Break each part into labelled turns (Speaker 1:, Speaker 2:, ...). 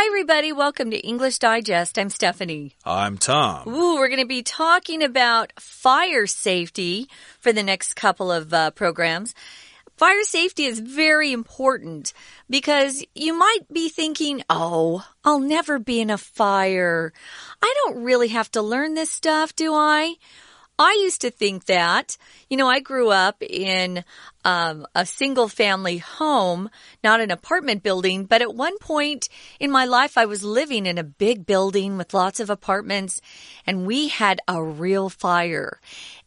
Speaker 1: Hi, everybody. Welcome to English Digest. I'm Stephanie.
Speaker 2: I'm Tom.
Speaker 1: Ooh, we're going to be talking about fire safety for the next couple of uh, programs. Fire safety is very important because you might be thinking, oh, I'll never be in a fire. I don't really have to learn this stuff, do I? I used to think that. You know, I grew up in um, a single family home, not an apartment building, but at one point in my life, I was living in a big building with lots of apartments, and we had a real fire.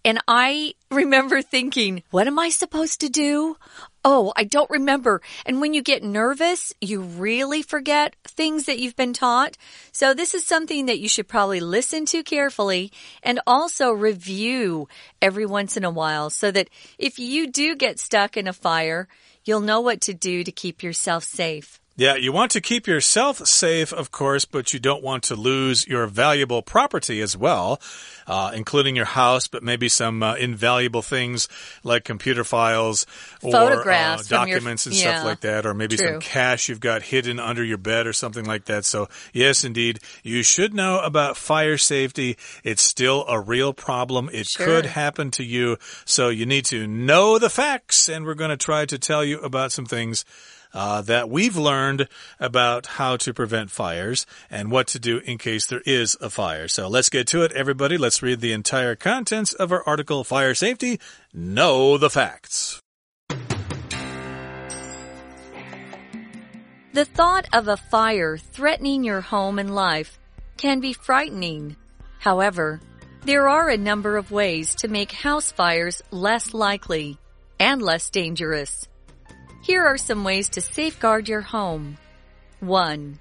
Speaker 1: And I remember thinking, what am I supposed to do? Oh, I don't remember. And when you get nervous, you really forget things that you've been taught. So this is something that you should probably listen to carefully and also review every once in a while so that if you do get stuck in a fire, you'll know what to do to keep yourself safe.
Speaker 2: Yeah, you want to keep yourself safe, of course, but you don't want to lose your valuable property as well, uh, including your house, but maybe some uh, invaluable things like computer files or
Speaker 1: Photographs
Speaker 2: uh,
Speaker 1: from your-
Speaker 2: documents and
Speaker 1: yeah,
Speaker 2: stuff like that, or maybe
Speaker 1: true.
Speaker 2: some cash you've got hidden under your bed or something like that. So, yes, indeed, you should know about fire safety. It's still a real problem. It
Speaker 1: Sure.
Speaker 2: could happen to you. So, you need to know the facts, and we're going to try to tell you about some things uh, that we've learned about how to prevent fires and what to do in case there is a fire. So let's get to it, everybody. Let's read the entire contents of our article, Fire Safety. Know the facts.
Speaker 1: The thought of a fire threatening your home and life can be frightening. However, there are a number of ways to make house fires less likely and less dangerous. Here are some ways to safeguard your home. 1.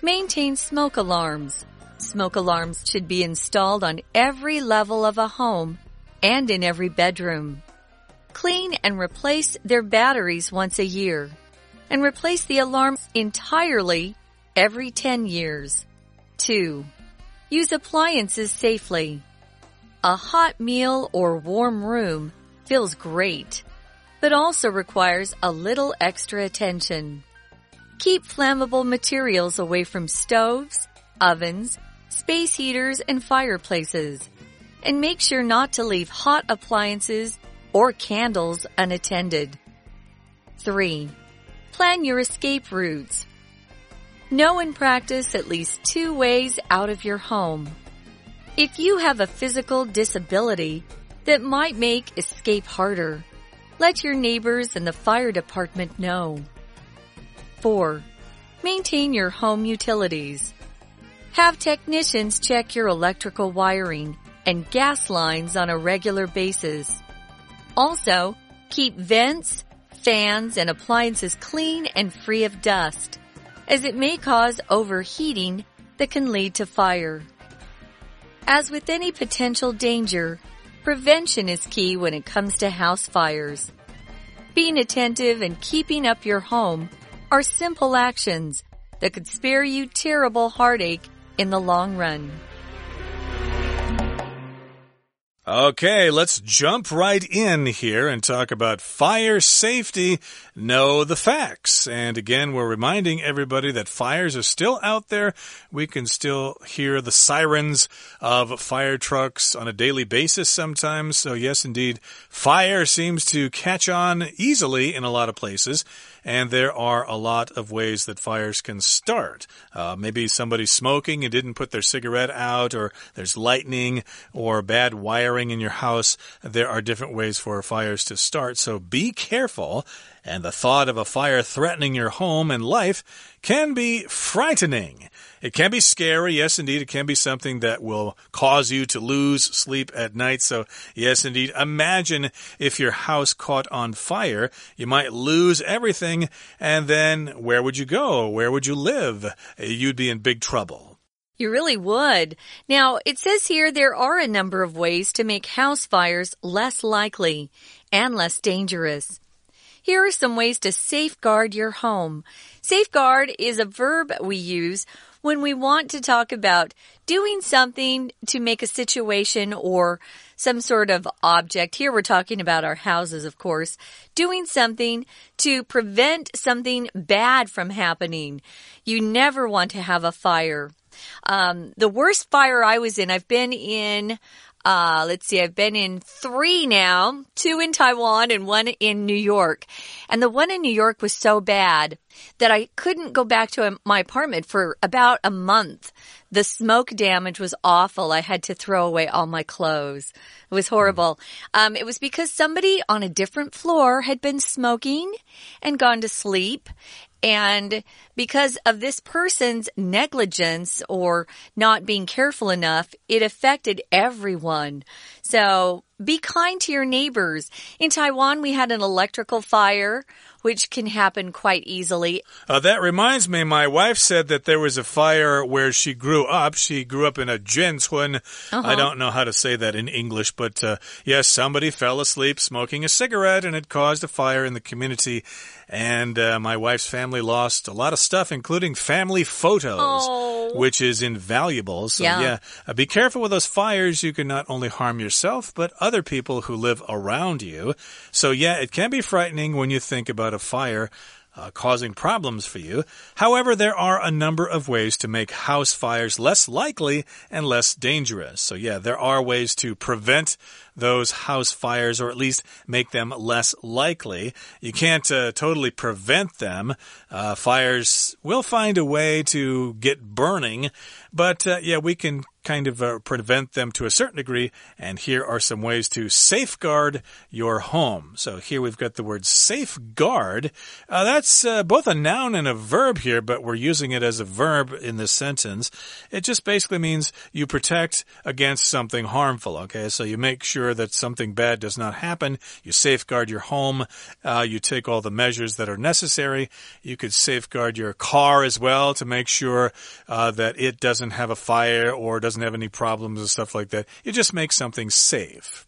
Speaker 1: Maintain smoke alarms. Smoke alarms should be installed on every level of a home and in every bedroom. Clean and replace their batteries once a year and replace the alarms entirely every 10 years. 2. Use appliances safely. A hot meal or warm room feels great, but also requires a little extra attention. Keep flammable materials away from stoves, ovens, space heaters, and fireplaces. And make sure not to leave hot appliances or candles unattended. 3. Plan your escape routes. Know and practice at least two ways out of your home. If you have a physical disability that might make escape harder, let your neighbors and the fire department know. 4. Maintain your home utilities. Have technicians check your electrical wiring and gas lines on a regular basis. Also, keep vents, fans, and appliances clean and free of dust, as it may cause overheating that can lead to fire. As with any potential danger, prevention is key when it comes to house fires. Being attentive and keeping up your home are simple actions that could spare you terrible heartache in the long run.
Speaker 2: Okay, let's jump right in here and talk about fire safety. Know the facts. And again, we're reminding everybody that fires are still out there. We can still hear the sirens of fire trucks on a daily basis sometimes. So yes, indeed, fire seems to catch on easily in a lot of places. And there are a lot of ways that fires can start. Uh, maybe somebody's smoking and didn't put their cigarette out, or there's lightning or bad wiring in your house. There are different ways for fires to start. So be careful. And the thought of a fire threatening your home and life can be frightening. It can be scary. Yes, indeed. It can be something that will cause you to lose sleep at night. So, yes, indeed. Imagine if your house caught on fire. You might lose everything. And then where would you go? Where would you live? You'd be in big trouble.
Speaker 1: You really would. Now, it says here there are a number of ways to make house fires less likely and less dangerous. Here are some ways to safeguard your home. Safeguard is a verb we use when we want to talk about doing something to make a situation or some sort of object. Here we're talking about our houses, of course. Doing something to prevent something bad from happening. You never want to have a fire. Um, the worst fire I was in, I've been in uh, let's see, I've been in three now, two in Taiwan and one in New York. And the one in New York was so bad that I couldn't go back to my apartment for about a month. The smoke damage was awful. I had to throw away all my clothes. It was horrible. Um, it was because somebody on a different floor had been smoking and gone to sleep. And because of this person's negligence or not being careful enough, it affected everyone. So be kind to your neighbors. In Taiwan, we had an electrical fire which can happen quite easily.
Speaker 2: Uh, that reminds me, my wife said that there was a fire where she grew up. She grew up in a jincun. Uh -huh. I don't know how to say that in English, but uh, yes, somebody fell asleep smoking a cigarette and it caused a fire in the community. And uh, my wife's family lost a lot of stuff, including family photos,
Speaker 1: oh.
Speaker 2: which is invaluable. So, yeah, yeah uh, be careful with those fires. You can not only harm yourself, but other people who live around you. So, yeah, it can be frightening when you think about a fire uh, causing problems for you. However, there are a number of ways to make house fires less likely and less dangerous. So, yeah, there are ways to prevent those house fires or at least make them less likely. You can't uh, totally prevent them. Uh, fires will find a way to get burning, but uh, yeah, we can kind of uh, prevent them to a certain degree. And here are some ways to safeguard your home. So here we've got the word safeguard. Uh, that's uh, both a noun and a verb here, but we're using it as a verb in this sentence. It just basically means you protect against something harmful. Okay, so you make sure that something bad does not happen. You safeguard your home. Uh, you take all the measures that are necessary. You could safeguard your car as well to make sure uh, that it doesn't have a fire or doesn't have any problems and stuff like that. You just make something safe.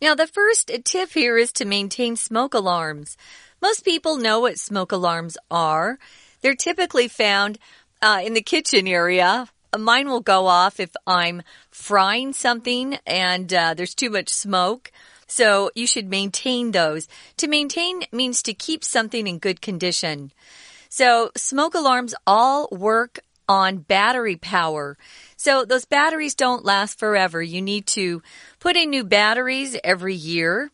Speaker 1: Now, the first tip here is to maintain smoke alarms. Most people know what smoke alarms are. They're typically found uh, in the kitchen area. Mine will go off if I'm frying something and uh, there's too much smoke. So you should maintain those. To maintain means to keep something in good condition. So smoke alarms all work on battery power. So those batteries don't last forever. You need to put in new batteries every year.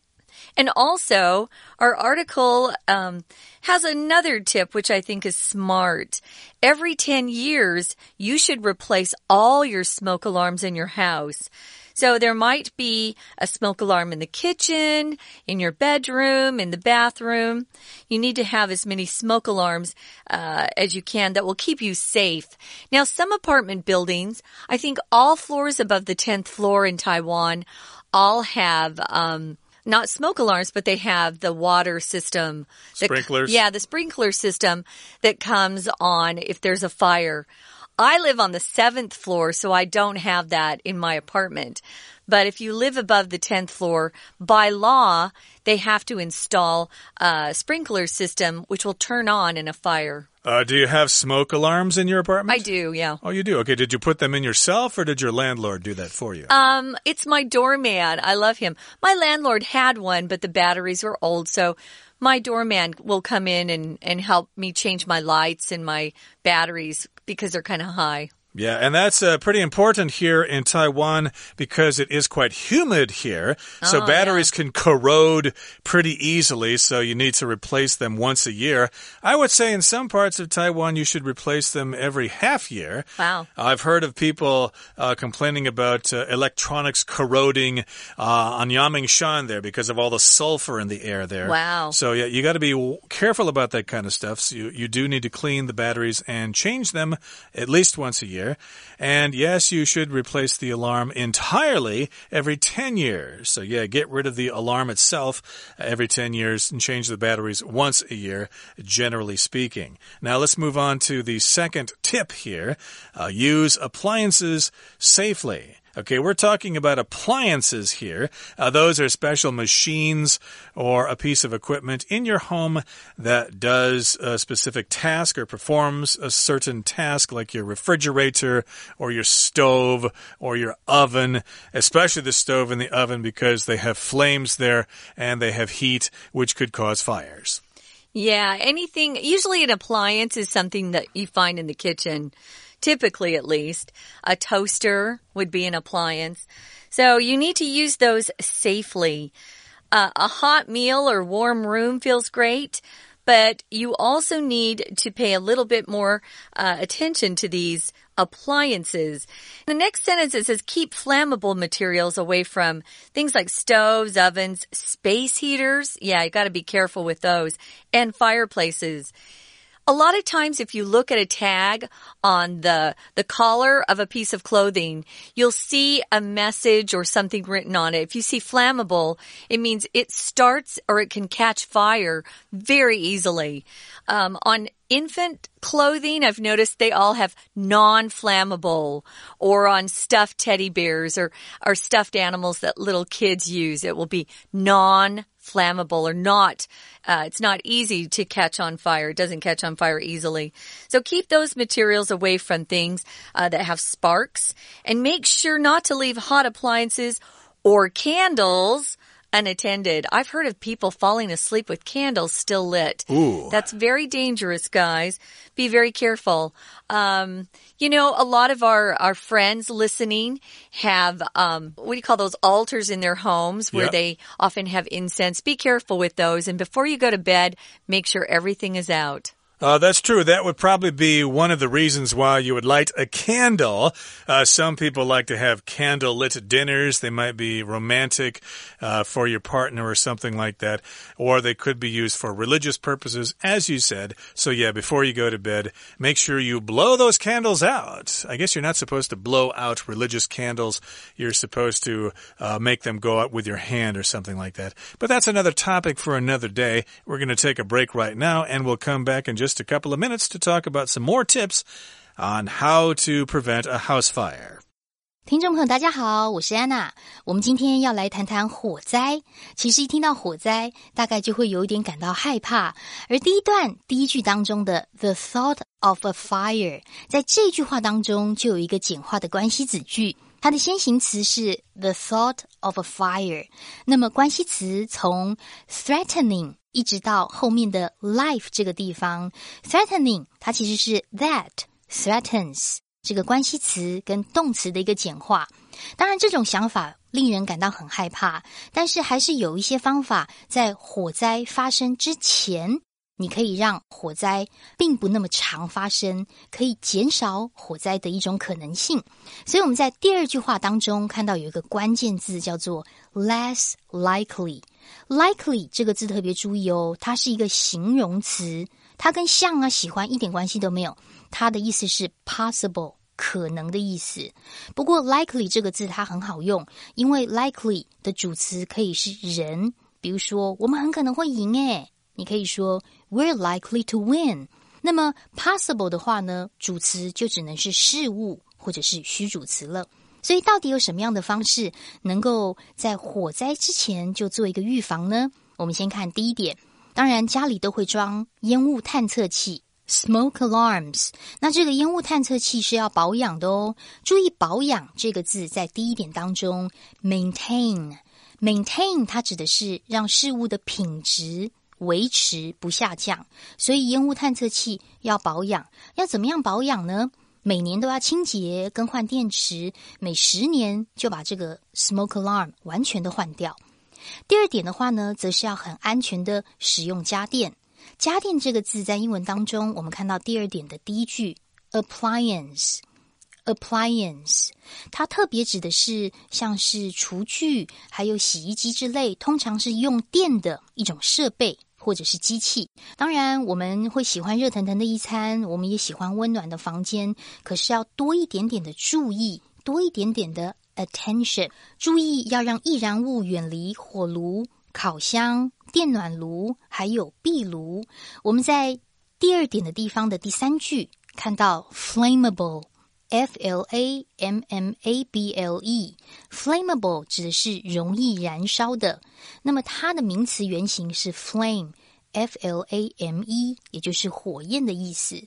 Speaker 1: And also, our article um, has another tip which I think is smart. Every 10 years, you should replace all your smoke alarms in your house. So there might be a smoke alarm in the kitchen, in your bedroom, in the bathroom. You need to have as many smoke alarms uh, as you can that will keep you safe. Now, some apartment buildings, I think all floors above the 10th floor in Taiwan all have, um, not smoke alarms, but they have the water system.
Speaker 2: Sprinklers?
Speaker 1: yeah, the sprinkler system that comes on if there's a fire. I live on the seventh floor, so I don't have that in my apartment. But if you live above the 10th floor, by law, they have to install a sprinkler system which will turn on in a fire.
Speaker 2: Uh, do you have smoke alarms in your apartment?
Speaker 1: I do, yeah.
Speaker 2: Oh, you do? Okay. Did you put them in yourself or did your landlord do that for you?
Speaker 1: Um, it's my doorman. I love him. My landlord had one, but the batteries were old, so my doorman will come in and, and help me change my lights and my batteries because they're kind of high.
Speaker 2: Yeah, and that's uh, pretty important here in Taiwan because it is quite humid here. So
Speaker 1: oh,
Speaker 2: batteries
Speaker 1: yeah.
Speaker 2: can corrode pretty easily, so you need to replace them once a year. I would say in some parts of Taiwan, you should replace them every half year.
Speaker 1: Wow.
Speaker 2: I've heard of people uh, complaining about uh, electronics corroding uh, on Yangmingshan there because of all the sulfur in the air there.
Speaker 1: Wow.
Speaker 2: So, yeah, you got to be careful about that kind of stuff. So you, you do need to clean the batteries and change them at least once a year year. And yes, you should replace the alarm entirely every 10 years. So yeah, get rid of the alarm itself every 10 years and change the batteries once a year, generally speaking. Now let's move on to the second tip here. Uh, use appliances safely. Okay, we're talking about appliances here. Uh, those are special machines or a piece of equipment in your home that does a specific task or performs a certain task, like your refrigerator or your stove or your oven, especially the stove and the oven because they have flames there and they have heat, which could cause fires.
Speaker 1: Yeah, anything, usually an appliance is something that you find in the kitchen typically at least. A toaster would be an appliance. So you need to use those safely. Uh, a hot meal or warm room feels great, but you also need to pay a little bit more uh, attention to these appliances. The next sentence it says keep flammable materials away from things like stoves, ovens, space heaters. Yeah, you got to be careful with those and fireplaces. A lot of times, if you look at a tag on the, the collar of a piece of clothing, you'll see a message or something written on it. If you see flammable, it means it starts or it can catch fire very easily. Um, on infant clothing, I've noticed they all have non-flammable or on stuffed teddy bears or, or stuffed animals that little kids use. It will be non flammable or not. Uh, it's not easy to catch on fire. It doesn't catch on fire easily. So keep those materials away from things uh, that have sparks and make sure not to leave hot appliances or candles unattended. I've heard of people falling asleep with candles still lit.
Speaker 2: Ooh.
Speaker 1: That's very dangerous, guys. Be very careful. Um, you know, a lot of our, our friends listening have, um, what do you call those altars in their homes where
Speaker 2: yep.
Speaker 1: they often have incense. Be careful with those. And before you go to bed, make sure everything is out.
Speaker 2: Uh, that's true. That would probably be one of the reasons why you would light a candle. Uh, some people like to have candle lit dinners. They might be romantic uh, for your partner or something like that. Or they could be used for religious purposes, as you said. So, yeah, before you go to bed, make sure you blow those candles out. I guess you're not supposed to blow out religious candles. You're supposed to uh, make them go out with your hand or something like that. But that's another topic for another day. We're going to take a break right now, and we'll come back in just just a couple of minutes to talk about some more tips on how to prevent a house fire.
Speaker 3: 听众朋友，大家好，我是安娜。我们今天要来谈谈火灾。其实一听到火灾，大概就会有一点感到害怕。而第一段第一句当中的 "the thought of a fire"，在这句话当中就有一个简化的关系子句， 它的先行词是 "the thought of a fire"，那么关系词从 threatening。一直到后面的 life 这个地方，threatening 它其实是 that threatens 这个关系词跟动词的一个简化。当然，这种想法令人感到很害怕，但是还是有一些方法，在火灾发生之前，你可以让火灾并不那么常发生，可以减少火灾的一种可能性。所以我们在第二句话当中看到有一个关键字叫做 less likely。Likely 这个字特别注意哦，它是一个形容词，它跟像啊、喜欢一点关系都没有。它的意思是 possible 可能的意思。不过 likely 这个字它很好用，因为 likely 的主词可以是人，比如说我们很可能会赢诶，你可以说 We're likely to win。那么 possible 的话呢，主词就只能是事物或者是虚主词了。所以，到底有什么样的方式能够在火灾之前就做一个预防呢？我们先看第一点，当然家里都会装烟雾探测器 （smoke alarms）。那这个烟雾探测器是要保养的哦。注意“保养”这个字在第一点当中，maintain，maintain 它指的是让事物的品质维持不下降。所以，烟雾探测器要保养，要怎么样保养呢？每年都要清洁、更换电池，每十年就把这个 smoke alarm 完全的换掉。第二点的话呢，则是要很安全的使用家电。家电这个字在英文当中，我们看到第二点的第一句 appliance，appliance，它特别指的是像是厨具、还有洗衣机之类，通常是用电的一种设备。或者是机器，当然我们会喜欢热腾腾的一餐，我们也喜欢温暖的房间。可是要多一点点的注意，多一点点的 attention，注意要让易燃物远离火炉、烤箱、电暖炉还有壁炉。我们在第二点的地方的第三句看到 flammable F L A M M A B L E，flammable 指的是容易燃烧的。那么它的名词原型是 flame，F L A M E，也就是火焰的意思。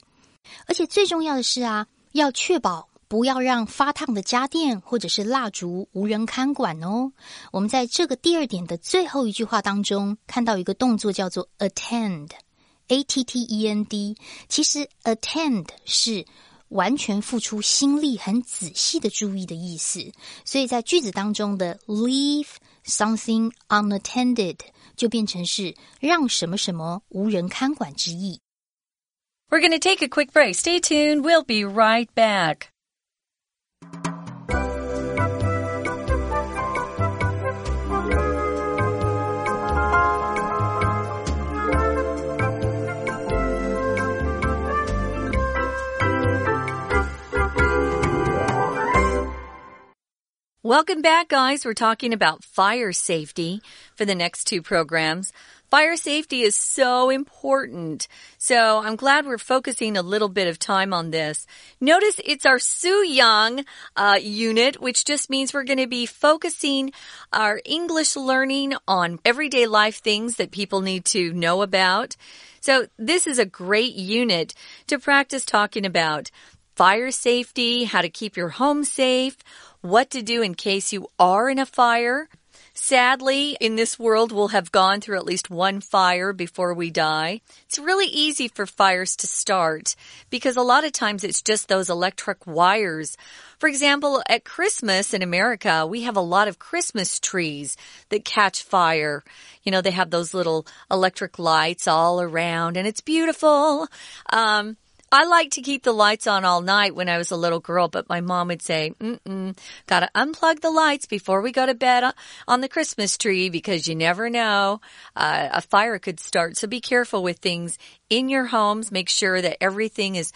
Speaker 3: 而且最重要的是啊，要确保不要让发烫的家电或者是蜡烛无人看管哦。我们在这个第二点的最后一句话当中看到一个动作叫做 attend，A T T E N D，其实 attend 是。完全付出心力、很仔细的注意的意思，所以在句子当中的 leave something unattended 就变成是让什么什么无人看管之意。
Speaker 1: We're going to take a quick break. Stay tuned. We'll be right back. Welcome back, guys. We're talking about fire safety for the next two programs. Fire safety is so important. So I'm glad we're focusing a little bit of time on this. Notice it's our Suyang uh, unit, which just means we're going to be focusing our English learning on everyday life things that people need to know about. So this is a great unit to practice talking about fire safety, how to keep your home safe, what to do in case you are in a fire. Sadly, in this world, we'll have gone through at least one fire before we die. It's really easy for fires to start because a lot of times it's just those electric wires. For example, at Christmas in America, we have a lot of Christmas trees that catch fire. You know, they have those little electric lights all around and it's beautiful. Um, I like to keep the lights on all night when I was a little girl, but my mom would say, mm-mm, gotta unplug the lights before we go to bed on the Christmas tree because you never know, uh, a fire could start. So be careful with things in your homes. Make sure that everything is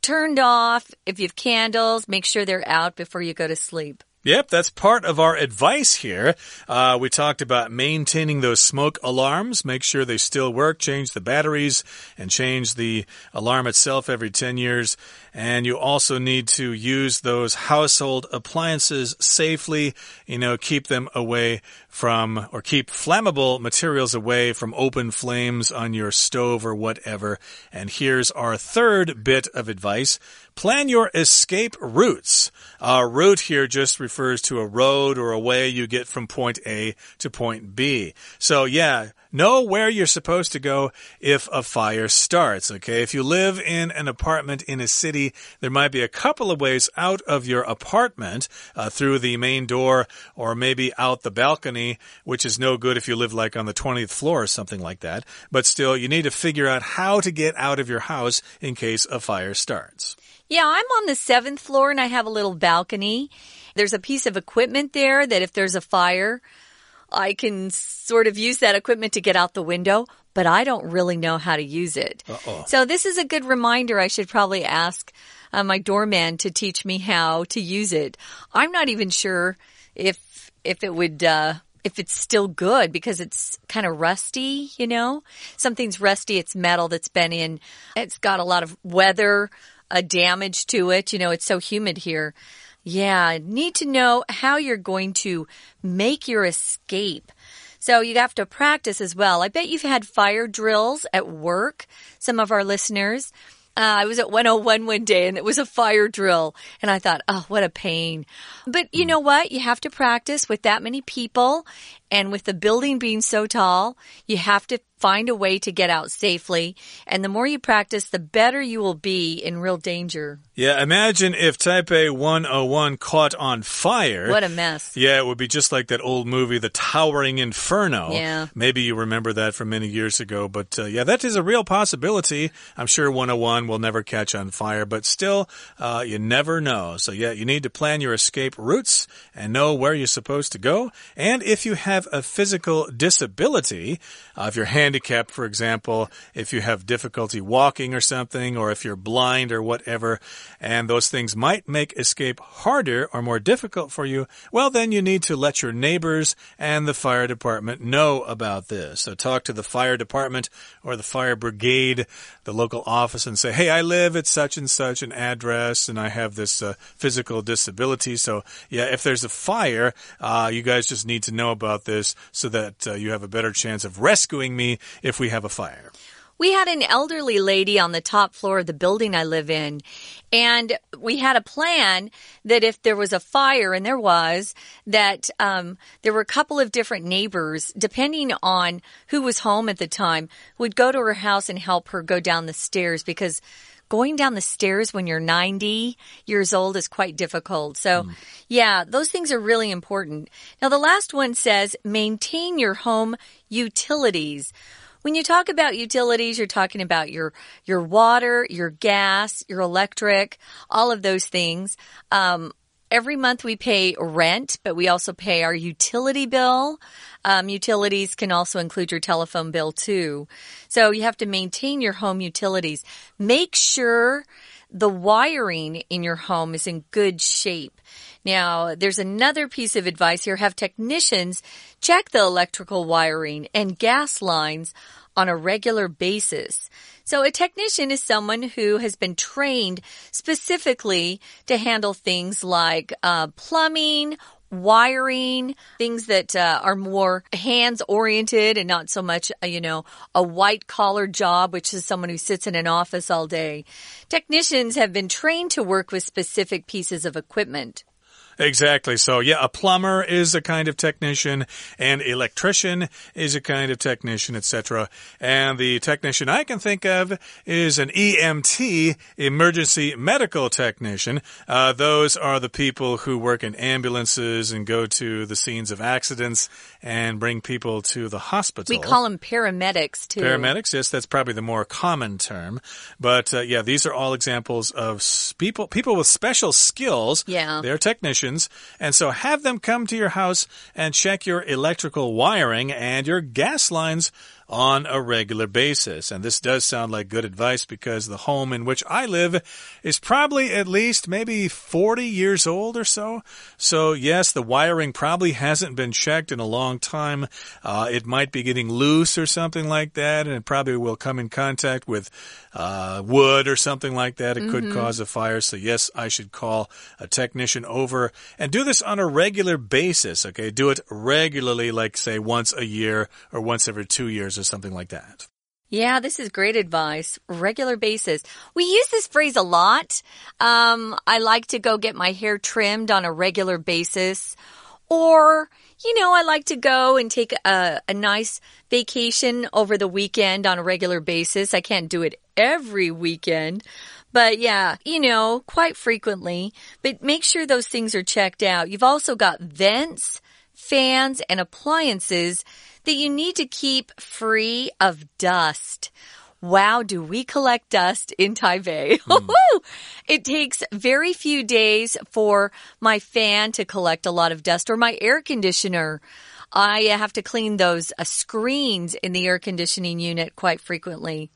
Speaker 1: turned off. If you have candles, make sure they're out before you go to sleep.
Speaker 2: Yep, that's part of our advice here. Uh, we talked about maintaining those smoke alarms, make sure they still work, change the batteries, and change the alarm itself every 10 years. And you also need to use those household appliances safely, you know, keep them away from or keep flammable materials away from open flames on your stove or whatever. And here's our third bit of advice. Plan your escape routes. A route here just refers to a road or a way you get from point A to point B. So yeah, Know where you're supposed to go if a fire starts, okay? If you live in an apartment in a city, there might be a couple of ways out of your apartment uh, through the main door or maybe out the balcony, which is no good if you live like on the 20th floor or something like that. But still, you need to figure out how to get out of your house in case a fire starts.
Speaker 1: Yeah, I'm on the seventh floor and I have a little balcony. There's a piece of equipment there that if there's a fire, I can sort of use that equipment to get out the window, but I don't really know how to use it.
Speaker 2: Uh -oh.
Speaker 1: So this is a good reminder. I should probably ask uh, my doorman to teach me how to use it. I'm not even sure if if it would uh, if it's still good because it's kind of rusty, you know? Something's rusty, it's metal that's been in, it's got a lot of weather uh, damage to it. You know, it's so humid here. Yeah, need to know how you're going to make your escape. So you have to practice as well. I bet you've had fire drills at work, some of our listeners. Uh, I was at 101 one day and it was a fire drill. And I thought, oh, what a pain. But you know what? You have to practice with that many people and with the building being so tall, you have to find a way to get out safely. And the more you practice, the better you will be in real danger.
Speaker 2: Yeah, imagine if Taipei 101 caught on fire.
Speaker 1: What a mess.
Speaker 2: Yeah, it would be just like that old movie, The Towering Inferno.
Speaker 1: Yeah.
Speaker 2: Maybe you remember that from many years ago. But uh, yeah, that is a real possibility. I'm sure 101 will never catch on fire, but still, uh, you never know. So yeah, you need to plan your escape routes and know where you're supposed to go. And if you have a physical disability, uh, if you're handicapped, handicapped, for example, if you have difficulty walking or something, or if you're blind or whatever, and those things might make escape harder or more difficult for you, well, then you need to let your neighbors and the fire department know about this. So talk to the fire department or the fire brigade, the local office, and say, hey, I live at such and such an address, and I have this uh, physical disability. So, yeah, if there's a fire, uh, you guys just need to know about this so that uh, you have a better chance of rescuing me if we have a fire.
Speaker 1: We had an elderly lady on the top floor of the building I live in, and we had a plan that if there was a fire, and there was, that um, there were a couple of different neighbors, depending on who was home at the time, would go to her house and help her go down the stairs because going down the stairs when you're 90 years old is quite difficult. So, mm. yeah, those things are really important. Now, the last one says maintain your home utilities. When you talk about utilities, you're talking about your your water, your gas, your electric, all of those things. Um, every month we pay rent, but we also pay our utility bill. Um, utilities can also include your telephone bill too. So you have to maintain your home utilities. Make sure the wiring in your home is in good shape. Now, there's another piece of advice here. Have technicians check the electrical wiring and gas lines on a regular basis. So a technician is someone who has been trained specifically to handle things like uh, plumbing, wiring, things that uh, are more hands oriented and not so much, uh, you know, a white collar job, which is someone who sits in an office all day. Technicians have been trained to work with specific pieces of equipment.
Speaker 2: Exactly. So, yeah, a plumber is a kind of technician, and electrician is a kind of technician, etc. And the technician I can think of is an EMT, emergency medical technician. Uh, those are the people who work in ambulances and go to the scenes of accidents and bring people to the hospital.
Speaker 1: We call them paramedics too.
Speaker 2: Paramedics, yes, that's probably the more common term. But uh, yeah, these are all examples of people people with special skills.
Speaker 1: Yeah,
Speaker 2: they're technicians, and so have them come to your house and check your electrical wiring and your gas lines on a regular basis. And this does sound like good advice because the home in which I live is probably at least maybe 40 years old or so. So, yes, the wiring probably hasn't been checked in a long time. Uh, it might be getting loose or something like that, and it probably will come in contact with uh, wood or something like that. It mm -hmm. could mm-hmm. cause a fire. So, yes, I should call a technician over and do this on a regular basis. Okay, do it regularly, like, say, once a year or once every two years or something like that.
Speaker 1: Yeah, this is great advice. Regular basis. We use this phrase a lot. Um, I like to go get my hair trimmed on a regular basis. Or, you know, I like to go and take a, a nice vacation over the weekend on a regular basis. I can't do it every weekend. But yeah, you know, quite frequently. But make sure those things are checked out. You've also got vents, fans, and appliances that you need to keep free of dust. Wow, do we collect dust in Taipei? Mm. it takes very few days for my fan to collect a lot of dust or my air conditioner. I have to clean those uh, screens in the air conditioning unit quite frequently.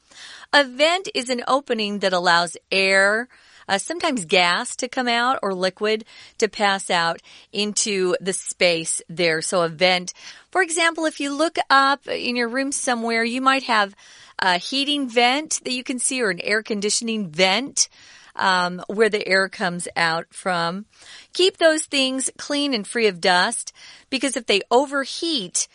Speaker 1: A vent is an opening that allows air, uh, sometimes gas to come out or liquid to pass out into the space there. So a vent, for example, if you look up in your room somewhere, you might have a heating vent that you can see or an air conditioning vent. Um, where the air comes out from. Keep those things clean and free of dust because if they overheat,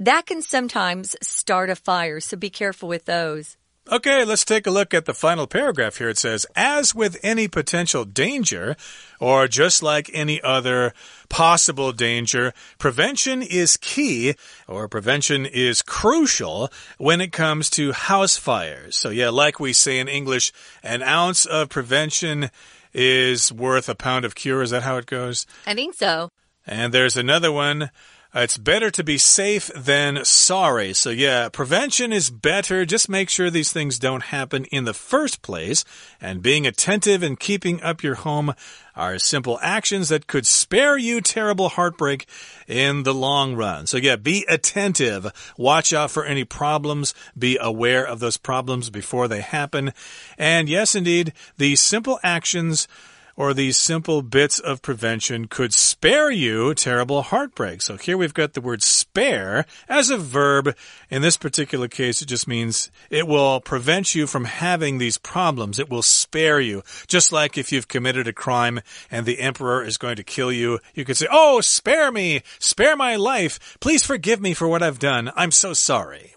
Speaker 1: that can sometimes start a fire. So be careful with those.
Speaker 2: Okay, let's take a look at the final paragraph here. It says, as with any potential danger, or just like any other possible danger, prevention is key, or prevention is crucial when it comes to house fires. So yeah, like we say in English, an ounce of prevention is worth a pound of cure. Is that how it goes?
Speaker 1: I think so.
Speaker 2: And there's another one. It's better to be safe than sorry. So, yeah, prevention is better. Just make sure these things don't happen in the first place. And being attentive and keeping up your home are simple actions that could spare you terrible heartbreak in the long run. So, yeah, be attentive. Watch out for any problems. Be aware of those problems before they happen. And yes, indeed, these simple actions or these simple bits of prevention could spare you terrible heartbreak. So here we've got the word spare as a verb. In this particular case, it just means it will prevent you from having these problems. It will spare you. Just like if you've committed a crime and the emperor is going to kill you, you could say, Oh, spare me, spare my life. Please forgive me for what I've done. I'm so sorry.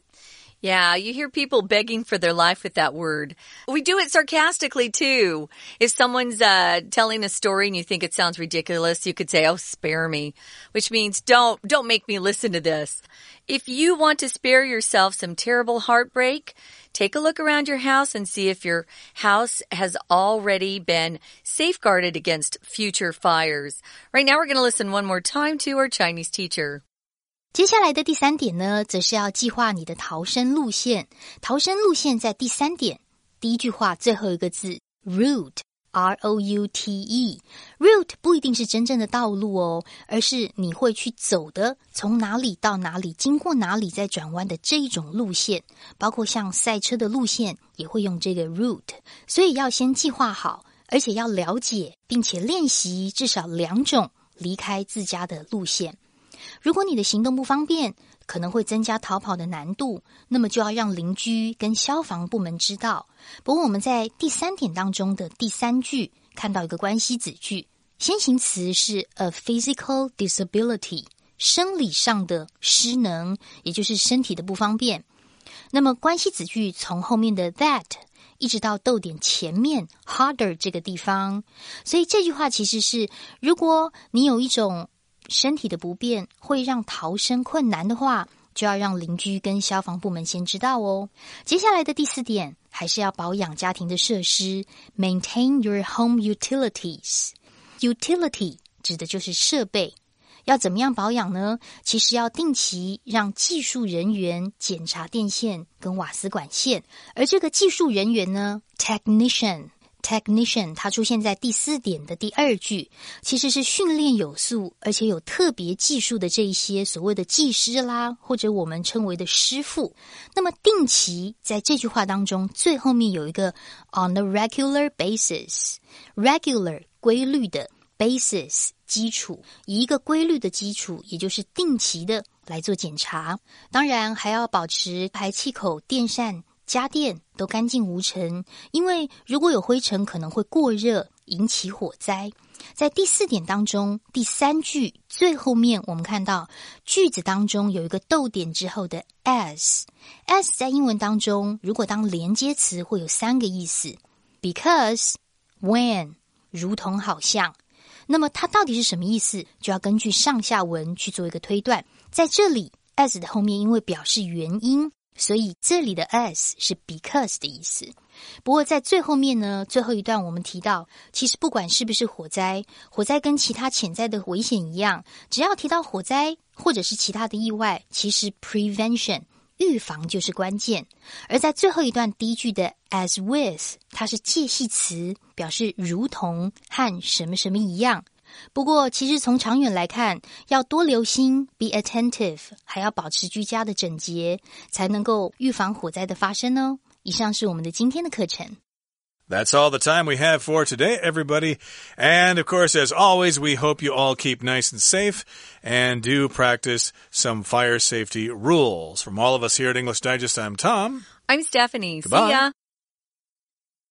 Speaker 1: Yeah, you hear people begging for their life with that word. We do it sarcastically too. If someone's uh, telling a story and you think it sounds ridiculous, you could say, "Oh, spare me," which means don't don't make me listen to this. If you want to spare yourself some terrible heartbreak, take a look around your house and see if your house has already been safeguarded against future fires. Right now, we're going to listen one more time to our Chinese teacher.
Speaker 3: 接下来的第三点呢，则是要计划你的逃生路线。逃生路线在第三点第一句话最后一个字 route，r o u t e，route 不一定是真正的道路哦，而是你会去走的，从哪里到哪里，经过哪里再转弯的这一种路线。包括像赛车的路线也会用这个 route，所以要先计划好，而且要了解并且练习至少两种离开自家的路线。如果你的行动不方便，可能会增加逃跑的难度，那么就要让邻居跟消防部门知道。不过我们在第三点当中的第三句看到一个关系子句，先行词是 a physical disability，生理上的失能，也就是身体的不方便。那么关系子句从后面的 that 一直到逗点前面 harder 这个地方，所以这句话其实是如果你有一种。身体的不便会让逃生困难的话，就要让邻居跟消防部门先知道哦。接下来的第四点，还是要保养家庭的设施，maintain your home utilities。utility 指的就是设备，要怎么样保养呢？其实要定期让技术人员检查电线跟瓦斯管线，而这个技术人员呢，technician。Technician，它出现在第四点的第二句，其实是训练有素而且有特别技术的这一些所谓的技师啦，或者我们称为的师傅。那么定期在这句话当中最后面有一个 on a regular basis，regular 规律的 basis 基础，一个规律的基础，也就是定期的来做检查。当然还要保持排气口、电扇。家电都干净无尘，因为如果有灰尘，可能会过热引起火灾。在第四点当中，第三句最后面，我们看到句子当中有一个逗点之后的 as，as 在英文当中，如果当连接词会有三个意思：because，when，如同好像。那么它到底是什么意思？就要根据上下文去做一个推断。在这里，as 的后面因为表示原因。所以这里的 as 是 because 的意思。不过在最后面呢，最后一段我们提到，其实不管是不是火灾，火灾跟其他潜在的危险一样，只要提到火灾或者是其他的意外，其实 prevention 预防就是关键。而在最后一段第一句的 as with，它是介系词，表示如同和什么什么一样。不过，其实从长远来看，要多留心，be attentive，还要保持居家的整洁，才能够预防火灾的发生哦。以上是我们的今天的课程。
Speaker 2: That's all the time we have for today, everybody. And of course, as always, we hope you all keep nice and safe and do practice some fire safety rules. From all of us here at English Digest, I'm Tom.
Speaker 1: I'm Stephanie.
Speaker 2: Goodbye.
Speaker 1: See ya.